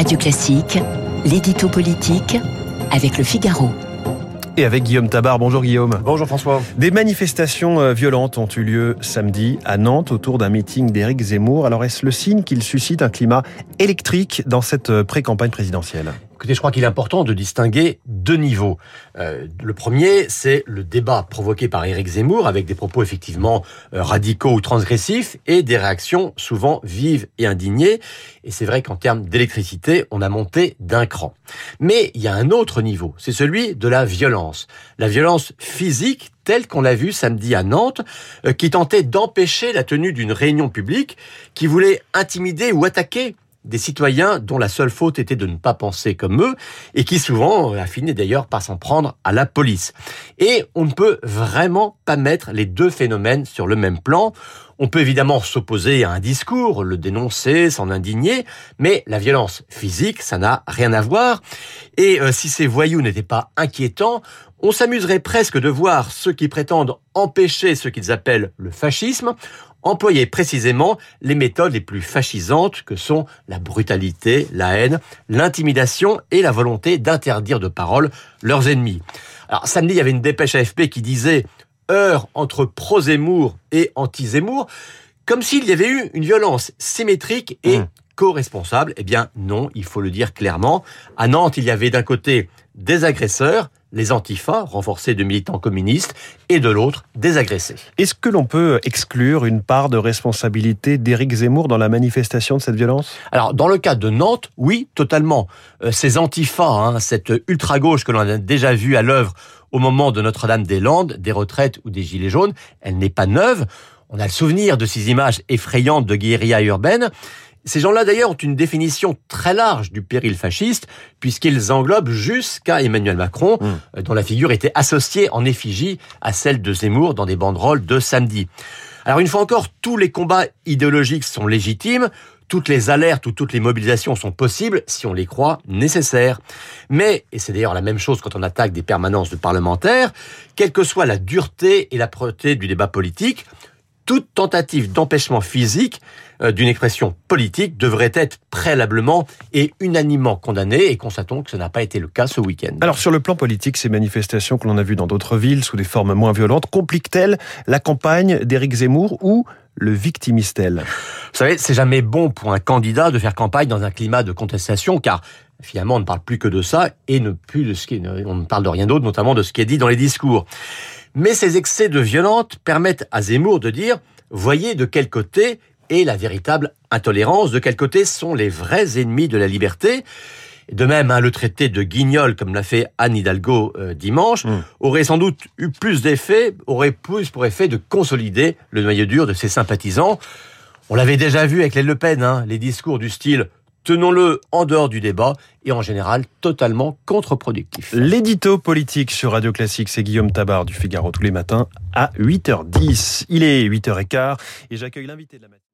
Radio Classique, l'édito politique avec le Figaro. Et avec Guillaume Tabar. Bonjour Guillaume. Bonjour François. Des manifestations euh, violentes ont eu lieu samedi à Nantes autour d'un meeting d'Éric Zemmour. Alors est-ce le signe qu'il suscite un climat électrique dans cette euh, pré-campagne présidentielle? Écoutez, je crois qu'il est important de distinguer deux niveaux. Euh, le premier, c'est le débat provoqué par Éric Zemmour avec des propos effectivement euh, radicaux ou transgressifs et des réactions souvent vives et indignées. Et c'est vrai qu'en termes d'électricité, on a monté d'un cran. Mais il y a un autre niveau, c'est celui de la violence. La violence physique telle qu'on l'a vu samedi à Nantes, euh, qui tentait d'empêcher la tenue d'une réunion publique, qui voulait intimider ou attaquer des citoyens dont la seule faute était de ne pas penser comme eux et qui souvent a fini d'ailleurs par s'en prendre à la police. Et on ne peut vraiment pas mettre les deux phénomènes sur le même plan. On peut évidemment s'opposer à un discours, le dénoncer, s'en indigner, mais la violence physique, ça n'a rien à voir. Et euh, si ces voyous n'étaient pas inquiétants, on s'amuserait presque de voir ceux qui prétendent empêcher ce qu'ils appellent le fascisme employer précisément les méthodes les plus fascisantes que sont la brutalité, la haine, l'intimidation et la volonté d'interdire de parole leurs ennemis. Alors samedi, il y avait une dépêche AFP qui disait heure entre pro-Zemmour et anti-Zemmour, comme s'il y avait eu une violence symétrique et mmh. co-responsable. Eh bien non, il faut le dire clairement. À Nantes, il y avait d'un côté des agresseurs, les antifas, renforcés de militants communistes, et de l'autre, des agressés. Est-ce que l'on peut exclure une part de responsabilité d'Éric Zemmour dans la manifestation de cette violence? Alors, dans le cas de Nantes, oui, totalement. Euh, ces antifas, hein, cette ultra-gauche que l'on a déjà vue à l'œuvre au moment de Notre-Dame-des-Landes, des retraites ou des Gilets jaunes, elle n'est pas neuve. On a le souvenir de ces images effrayantes de guérilla urbaine. Ces gens-là, d'ailleurs, ont une définition très large du péril fasciste, puisqu'ils englobent jusqu'à Emmanuel Macron, mmh. euh, dont la figure était associée en effigie à celle de Zemmour dans des banderoles de samedi. Alors, une fois encore, tous les combats idéologiques sont légitimes, toutes les alertes ou toutes les mobilisations sont possibles si on les croit nécessaires. Mais, et c'est d'ailleurs la même chose quand on attaque des permanences de parlementaires, quelle que soit la dureté et la propreté du débat politique, toute tentative d'empêchement physique euh, d'une expression politique devrait être préalablement et unanimement condamnée et constatons que ce n'a pas été le cas ce week-end. Alors sur le plan politique, ces manifestations que l'on a vues dans d'autres villes sous des formes moins violentes compliquent-elles la campagne d'Éric Zemmour ou le victimistel Vous savez, c'est jamais bon pour un candidat de faire campagne dans un climat de contestation car finalement on ne parle plus que de ça et ne plus de ce qui, on ne parle de rien d'autre, notamment de ce qui est dit dans les discours. Mais ces excès de violence permettent à Zemmour de dire voyez de quel côté est la véritable intolérance, de quel côté sont les vrais ennemis de la liberté. De même, hein, le traité de Guignol, comme l'a fait Anne Hidalgo euh, dimanche, hmm. aurait sans doute eu plus d'effet, aurait plus pour effet de consolider le noyau dur de ses sympathisants. On l'avait déjà vu avec les Le Pen, hein, les discours du style tenons-le en dehors du débat et en général totalement contre-productif. L'édito politique sur Radio Classique, c'est Guillaume Tabar du Figaro tous les matins à 8h10. Il est 8h15 et j'accueille l'invité de la matinée.